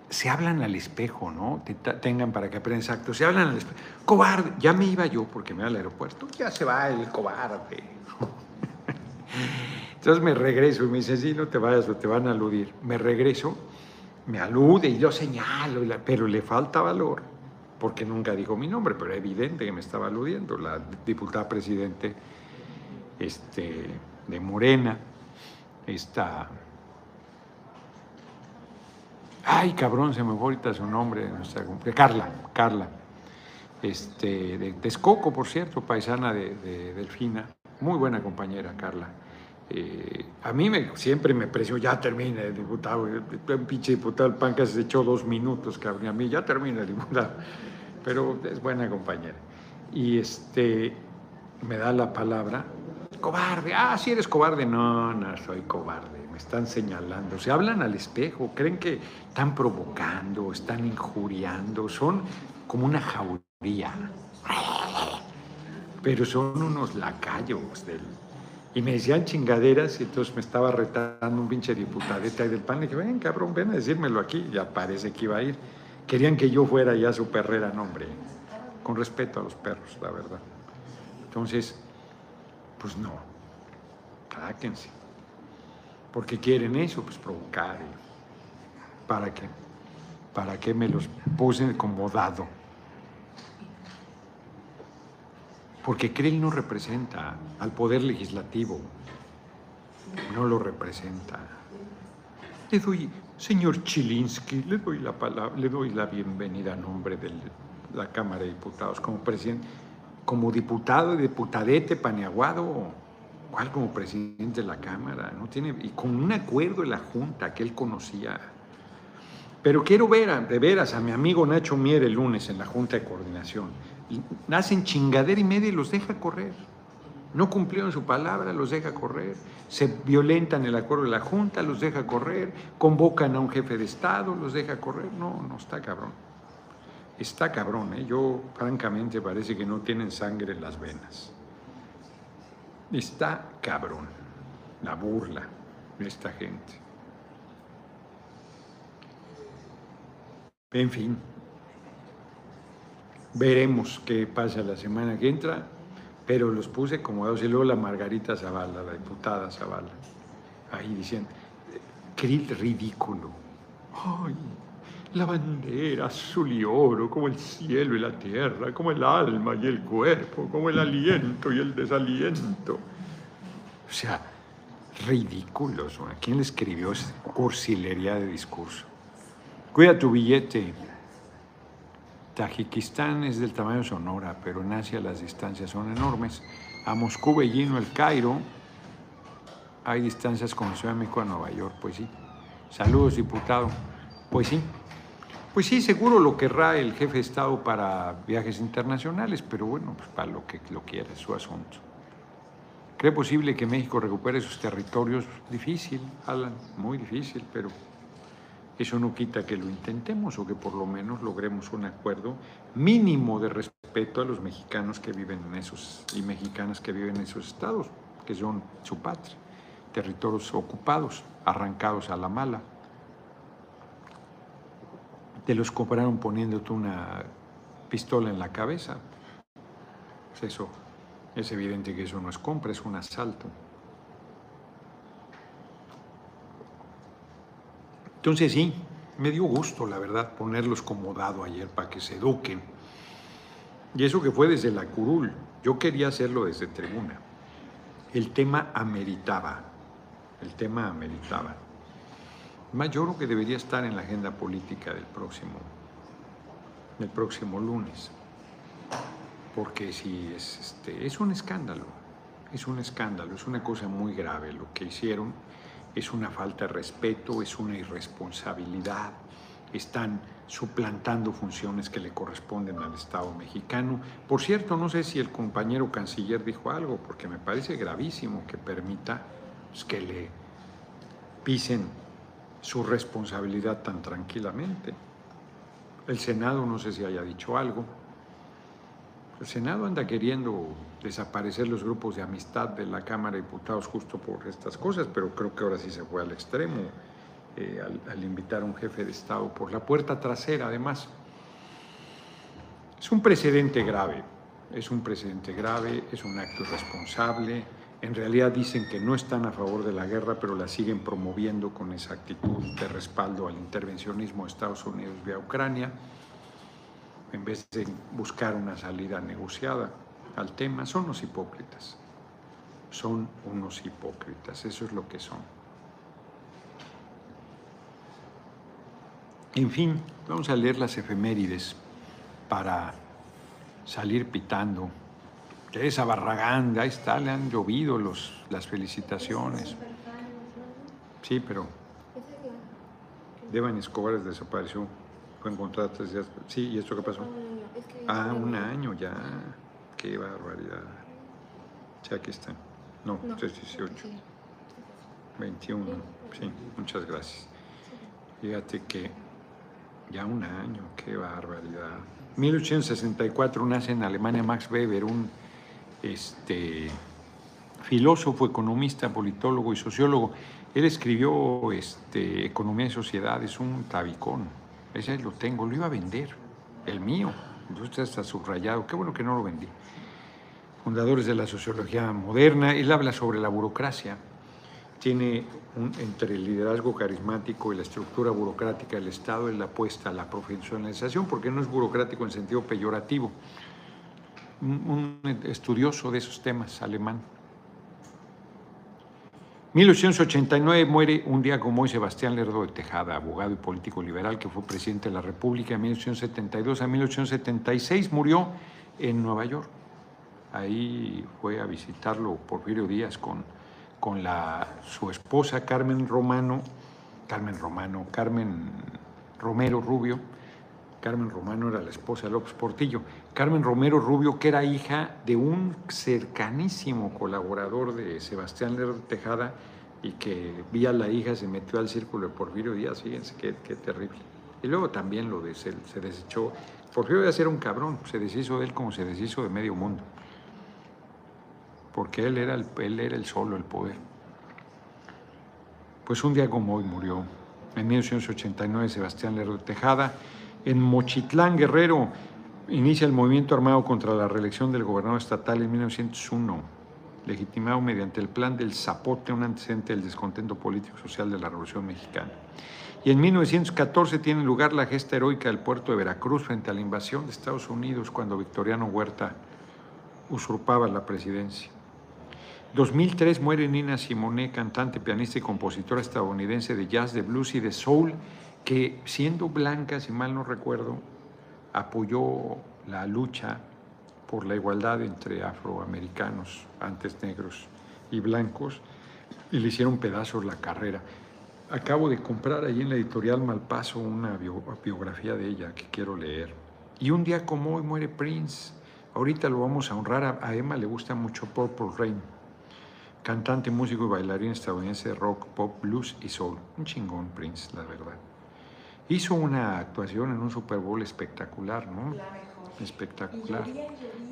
se hablan al espejo, ¿no? Tengan para que aprendan exacto. Se hablan al espejo. Cobarde. Ya me iba yo porque me iba al aeropuerto. Ya se va el cobarde. [LAUGHS] Entonces me regreso y me dice, sí, no te vayas o te van a aludir. Me regreso, me alude y yo señalo, pero le falta valor, porque nunca dijo mi nombre, pero era evidente que me estaba aludiendo, la diputada presidente este, de Morena, esta... Ay, cabrón, se me fue ahorita su nombre, Carla, Carla, este, de Texcoco, por cierto, paisana de, de Delfina, muy buena compañera, Carla. Eh, a mí me, siempre me presionó, ya termina el diputado, el, pinche diputado el Pancas se echó dos minutos, cabrón, a mí ya termina el diputado, pero es buena compañera. Y este, me da la palabra, cobarde, ah, si eres cobarde, no, no soy cobarde, me están señalando, se hablan al espejo, creen que están provocando, están injuriando, son como una jauría, pero son unos lacayos del... Y me decían chingaderas y entonces me estaba retando un pinche diputadete del PAN. Le dije, ven cabrón, ven a decírmelo aquí. Ya parece que iba a ir. Querían que yo fuera ya su perrera, no hombre. Con respeto a los perros, la verdad. Entonces, pues no. Tráquense. Porque quieren eso, pues provocar. y ¿Para qué? ¿Para qué me los puse como dado? Porque Krill no representa al poder legislativo, no lo representa. Le doy, señor Chilinsky, le doy la palabra, le doy la bienvenida a nombre de la Cámara de Diputados como presidente, como diputado y diputadete paneaguado, ¿cuál como presidente de la Cámara? No tiene, y con un acuerdo de la Junta que él conocía. Pero quiero ver a- de veras a mi amigo Nacho Mier el lunes en la Junta de Coordinación. Y hacen chingadera y media y los deja correr. No cumplieron su palabra, los deja correr. Se violentan el acuerdo de la Junta, los deja correr. Convocan a un jefe de Estado, los deja correr. No, no está cabrón. Está cabrón, ¿eh? Yo, francamente, parece que no tienen sangre en las venas. Está cabrón la burla de esta gente. En fin, veremos qué pasa la semana que entra, pero los puse como dos y luego la Margarita Zavala, la diputada Zavala, ahí diciendo, Krill ridículo. Ay, la bandera azul y oro, como el cielo y la tierra, como el alma y el cuerpo, como el aliento y el desaliento. O sea, ridículos. ¿A quién le escribió esa cursilería de discurso? Cuida tu billete. Tajikistán es del tamaño de Sonora, pero en Asia las distancias son enormes. A Moscú, Beijing o el Cairo hay distancias como Ciudad de México a Nueva York, pues sí. Saludos, diputado. Pues sí. Pues sí, seguro lo querrá el jefe de Estado para viajes internacionales, pero bueno, pues para lo que lo quiera, es su asunto. ¿Cree posible que México recupere sus territorios? Difícil, Alan, muy difícil, pero eso no quita que lo intentemos o que por lo menos logremos un acuerdo mínimo de respeto a los mexicanos que viven en esos y mexicanas que viven en esos estados, que son su patria, territorios ocupados, arrancados a la mala. Te los compraron poniéndote una pistola en la cabeza. Pues eso, es evidente que eso no es compra, es un asalto. Entonces sí, me dio gusto, la verdad, ponerlos como dado ayer para que se eduquen. Y eso que fue desde la curul. Yo quería hacerlo desde tribuna. El tema ameritaba. El tema ameritaba. Más yo creo que debería estar en la agenda política del próximo, del próximo lunes. Porque si es, este, es un escándalo, es un escándalo, es una cosa muy grave lo que hicieron es una falta de respeto, es una irresponsabilidad, están suplantando funciones que le corresponden al Estado mexicano. Por cierto, no sé si el compañero canciller dijo algo, porque me parece gravísimo que permita pues, que le pisen su responsabilidad tan tranquilamente. El Senado no sé si haya dicho algo. El Senado anda queriendo desaparecer los grupos de amistad de la Cámara de Diputados justo por estas cosas, pero creo que ahora sí se fue al extremo. eh, al, invitar a un jefe de Estado por la puerta trasera, además. Es un precedente grave, es un precedente grave, es un acto irresponsable. En realidad dicen que no están a favor de la guerra, pero la siguen promoviendo con esa actitud de respaldo al intervencionismo de Estados Unidos vía Ucrania, en vez de buscar una salida negociada al tema. Son los hipócritas, son unos hipócritas, eso es lo que son. En fin, vamos a leer las efemérides para salir pitando. Teresa Barragán, ahí está, le han llovido los, las felicitaciones. Sí, pero Devan Escobar desapareció. Tres días. Sí, ¿y esto qué pasó? Ah, un año ya. Qué barbaridad. Sí, aquí está. No, 318. 21. Sí, muchas gracias. Fíjate que ya un año, qué barbaridad. 1864 nace en Alemania Max Weber, un este, filósofo, economista, politólogo y sociólogo. Él escribió este, Economía y Sociedad, es un tabicón. Ese lo tengo, lo iba a vender, el mío. Entonces está subrayado, qué bueno que no lo vendí. Fundadores de la sociología moderna, él habla sobre la burocracia. Tiene entre el liderazgo carismático y la estructura burocrática del Estado, él apuesta a la profesionalización, porque no es burocrático en sentido peyorativo. Un estudioso de esos temas, alemán. 1889 muere un día como hoy Sebastián Lerdo de Tejada, abogado y político liberal que fue presidente de la República en 1872 a 1876, murió en Nueva York. Ahí fue a visitarlo Porfirio Díaz con, con la, su esposa Carmen Romano, Carmen Romano, Carmen Romero Rubio. Carmen Romano era la esposa de López Portillo. Carmen Romero Rubio, que era hija de un cercanísimo colaborador de Sebastián Lerdo Tejada y que vía la hija se metió al círculo de Porfirio Díaz. Fíjense qué, terrible. Y luego también lo de, se, se desechó. Porfirio era un cabrón, se deshizo de él como se deshizo de medio mundo. Porque él era el, él era el solo, el poder. Pues un día como hoy murió, en 1989, Sebastián Lerdo Tejada. En Mochitlán, Guerrero, inicia el movimiento armado contra la reelección del gobernador estatal en 1901, legitimado mediante el plan del Zapote, un antecedente del descontento político y social de la Revolución Mexicana. Y en 1914 tiene lugar la gesta heroica del puerto de Veracruz frente a la invasión de Estados Unidos cuando Victoriano Huerta usurpaba la presidencia. 2003 muere Nina Simone, cantante, pianista y compositora estadounidense de jazz, de blues y de soul, que siendo blanca, si mal no recuerdo, apoyó la lucha por la igualdad entre afroamericanos, antes negros y blancos, y le hicieron pedazos la carrera. Acabo de comprar ahí en la editorial Malpaso una bio- biografía de ella que quiero leer. Y un día como hoy muere Prince. Ahorita lo vamos a honrar. A Emma le gusta mucho Purple Rain. Cantante, músico y bailarín estadounidense de rock, pop, blues y soul. Un chingón Prince, la verdad. Hizo una actuación en un Super Bowl espectacular, ¿no? Espectacular.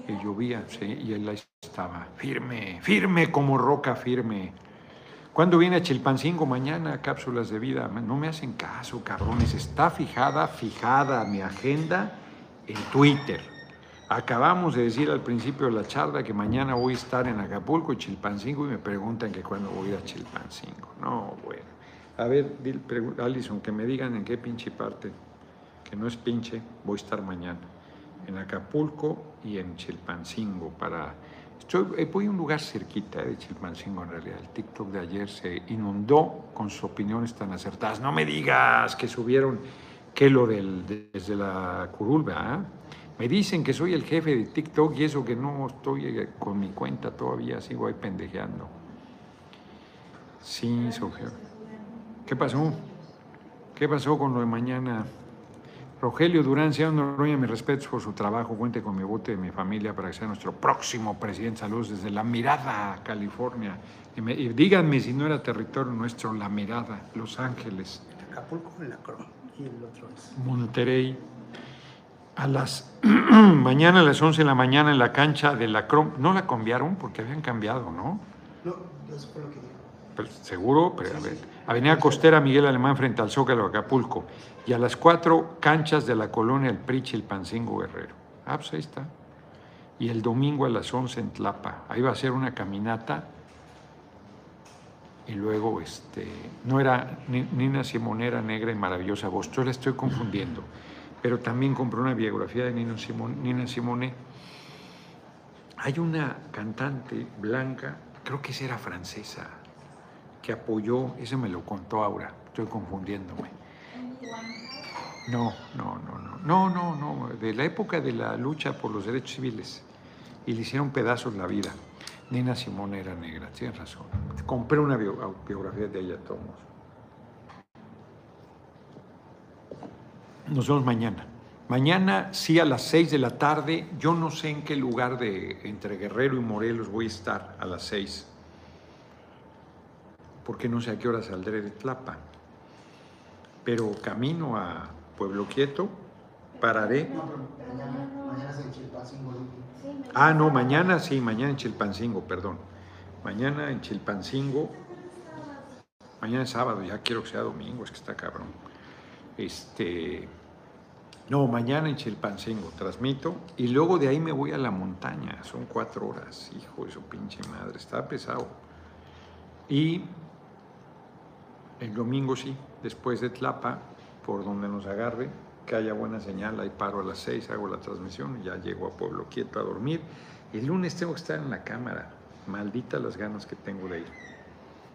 Y llovía, sí, y él ahí estaba firme, firme como roca firme. ¿Cuándo viene a Chilpancingo mañana? Cápsulas de vida. No me hacen caso, cabrones. Está fijada, fijada mi agenda en Twitter. Acabamos de decir al principio de la charla que mañana voy a estar en Acapulco y Chilpancingo y me preguntan que cuándo voy a ir a Chilpancingo. No, bueno. A ver, Alison, que me digan en qué pinche parte, que no es pinche, voy a estar mañana. En Acapulco y en Chilpancingo para... Estoy, eh, voy a un lugar cerquita de Chilpancingo en realidad. El TikTok de ayer se inundó con sus opiniones tan acertadas. No me digas que subieron que lo del, desde la curul, ¿verdad? Me dicen que soy el jefe de TikTok y eso que no estoy eh, con mi cuenta todavía, sigo ahí pendejeando. Sí, Sofía. ¿Qué pasó? ¿Qué pasó con lo de mañana? Rogelio Durán, señor Noroña, mis respetos por su trabajo. Cuente con mi bote de mi familia para que sea nuestro próximo presidente. Saludos desde La Mirada, California. Y, me- y díganme si no era territorio nuestro, La Mirada, Los Ángeles. Acapulco en la Cron y el otro es. Monterrey. A las [CLEARS THROAT] mañana a las 11 de la mañana en la cancha de la Crom. No la cambiaron porque habían cambiado, ¿no? No, eso fue lo que dijo. Pero seguro, pero a ver. Avenida Costera Miguel Alemán frente al Zócalo Acapulco. Y a las 4, canchas de la colonia El Prich y el Pancingo Guerrero. Ah, pues ahí está. Y el domingo a las 11 en Tlapa. Ahí va a ser una caminata. Y luego, este, no era Ni- Nina Simonera negra y maravillosa voz. Yo la estoy confundiendo. Pero también compré una biografía de Nina Simone. Hay una cantante blanca, creo que esa era francesa, que apoyó, ese me lo contó Aura, estoy confundiéndome. No, no, no, no, no, no, no, de la época de la lucha por los derechos civiles y le hicieron pedazos la vida. Nina Simón era negra, tienes razón. Compré una bio- biografía de ella, todos. Nos vemos mañana. Mañana, sí, a las 6 de la tarde. Yo no sé en qué lugar de entre Guerrero y Morelos voy a estar a las 6. Porque no sé a qué hora saldré de Tlapa. Pero camino a Pueblo Quieto, pararé. Mañana es en Chilpancingo. Ah, no, mañana sí, mañana en Chilpancingo, perdón. Mañana en Chilpancingo. Mañana es sábado, ya quiero que sea domingo, es que está cabrón. Este. No, mañana en Chilpancingo transmito y luego de ahí me voy a la montaña. Son cuatro horas, hijo de su pinche madre, está pesado. Y el domingo sí, después de Tlapa, por donde nos agarre, que haya buena señal, ahí paro a las seis, hago la transmisión ya llego a Pueblo Quieto a dormir. El lunes tengo que estar en la cámara, maldita las ganas que tengo de ir.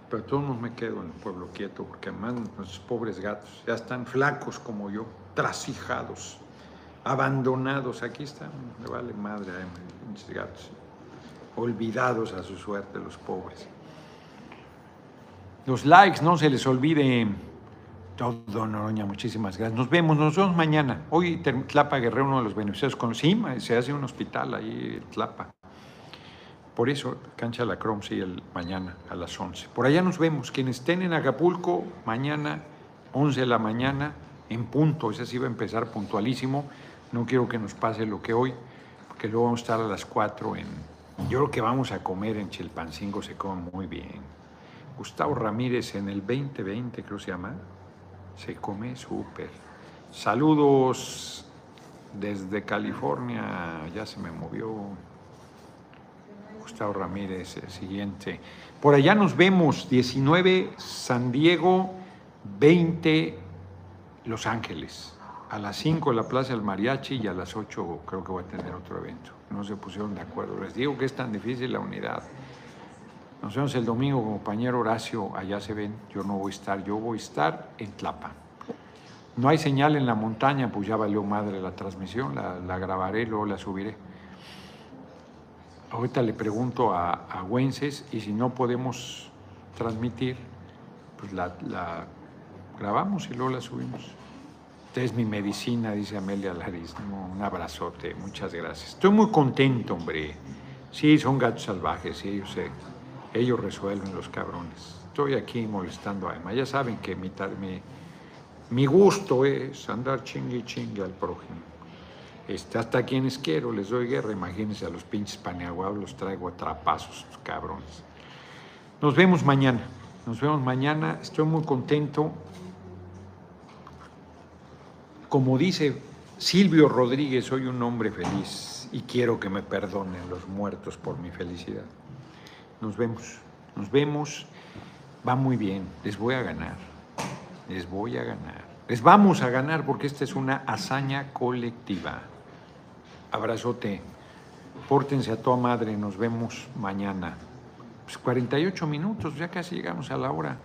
Pero todos me quedo en Pueblo Quieto, porque además nuestros pobres gatos ya están flacos como yo, trasijados, abandonados. Aquí están, me vale madre a mis gatos, olvidados a su suerte los pobres. Los likes, no se les olvide. Todo, Noroña, muchísimas gracias. Nos vemos, nos vemos mañana. Hoy Tlapa Guerrero, uno de los beneficiarios con sí, se hace un hospital ahí Tlapa. Por eso, cancha la Crom, sí, el mañana a las 11. Por allá nos vemos. Quienes estén en Acapulco, mañana, 11 de la mañana, en punto. Ese sí va a empezar puntualísimo. No quiero que nos pase lo que hoy, porque luego vamos a estar a las 4 en... Yo creo que vamos a comer en Chilpancingo, se come muy bien. Gustavo Ramírez en el 2020, creo se llama. Se come súper. Saludos desde California. Ya se me movió. Gustavo Ramírez, el siguiente. Por allá nos vemos, 19 San Diego, 20 Los Ángeles. A las 5 la Plaza del Mariachi y a las 8 creo que voy a tener otro evento. No se pusieron de acuerdo. Les digo que es tan difícil la unidad. Nos vemos el domingo, compañero Horacio, allá se ven. Yo no voy a estar, yo voy a estar en Tlapa. No hay señal en la montaña, pues ya valió madre la transmisión, la, la grabaré, luego la subiré. Ahorita le pregunto a, a Wences y si no podemos transmitir, pues la, grabamos y luego la subimos. Esta es mi medicina, dice Amelia Lariz. ¿no? Un abrazote, muchas gracias. Estoy muy contento, hombre. Sí, son gatos salvajes, sí, yo sé. Ellos resuelven los cabrones. Estoy aquí molestando a Emma. Ya saben que mi, mi, mi gusto es andar chingue y chingue al prójimo. Este, hasta a quienes quiero les doy guerra. Imagínense a los pinches paneaguados, los traigo a trapazos, cabrones. Nos vemos mañana. Nos vemos mañana. Estoy muy contento. Como dice Silvio Rodríguez, soy un hombre feliz y quiero que me perdonen los muertos por mi felicidad. Nos vemos, nos vemos. Va muy bien, les voy a ganar, les voy a ganar. Les vamos a ganar porque esta es una hazaña colectiva. Abrazote, pórtense a toda madre, nos vemos mañana. Pues 48 minutos, ya casi llegamos a la hora.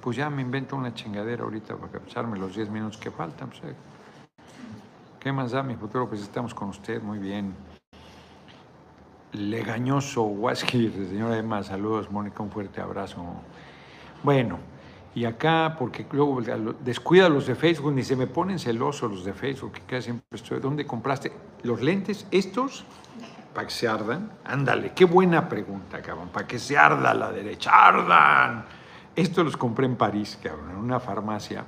Pues ya me invento una chingadera ahorita para echarme los 10 minutos que faltan. pues, eh. ¿Qué más da mi futuro? Pues estamos con usted, muy bien. Legañoso Huasqui, [LAUGHS] señora Emma, saludos, Mónica, un fuerte abrazo. Bueno, y acá, porque luego descuida los de Facebook, ni se me ponen celosos los de Facebook, que casi siempre estoy. ¿Dónde compraste los lentes? ¿Estos? ¿Para que se ardan? Ándale, qué buena pregunta, cabrón. ¿Para que se arda la derecha? ¡Ardan! Estos los compré en París, cabrón, en una farmacia.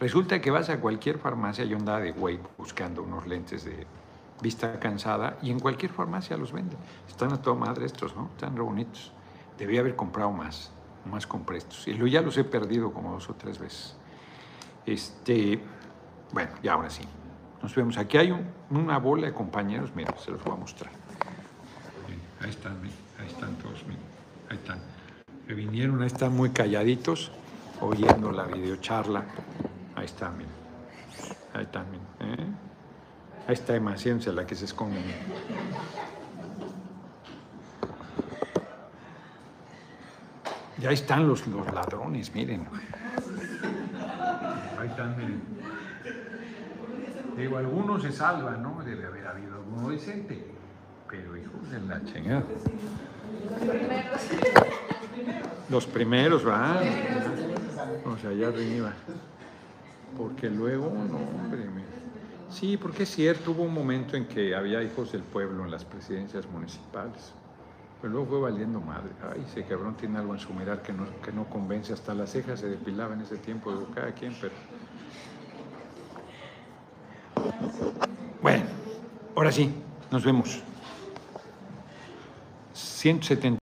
Resulta que vas a cualquier farmacia, yo andaba de güey buscando unos lentes de vista cansada y en cualquier farmacia los venden. Están a toda madre estos, ¿no? Están re bonitos. Debía haber comprado más. más comprestos. Y lo, ya los he perdido como dos o tres veces. Este, bueno, y ahora sí. Nos vemos. Aquí hay un- una bola de compañeros, miren, se los voy a mostrar. Ahí están, miren, ahí están todos, miren, ahí están. Que vinieron, ahí están muy calladitos, oyendo la videocharla. Ahí están, miren. Ahí están, miren. ¿eh? Ahí está siéntense la que se esconde. Y ahí están los, los ladrones, miren. Ahí están, miren. Digo, algunos se salvan, ¿no? Debe haber habido alguno decente. Pero hijos de la chingada. Los primeros, ¿verdad? O sea, allá arriba. Porque luego, no, hombre. mira. Sí, porque es cierto, hubo un momento en que había hijos del pueblo en las presidencias municipales. Pero luego fue valiendo madre. Ay, ese cabrón tiene algo en su mirar que no, que no convence. Hasta las cejas se depilaba en ese tiempo, digo, cada quien, pero. Bueno, ahora sí, nos vemos. 170.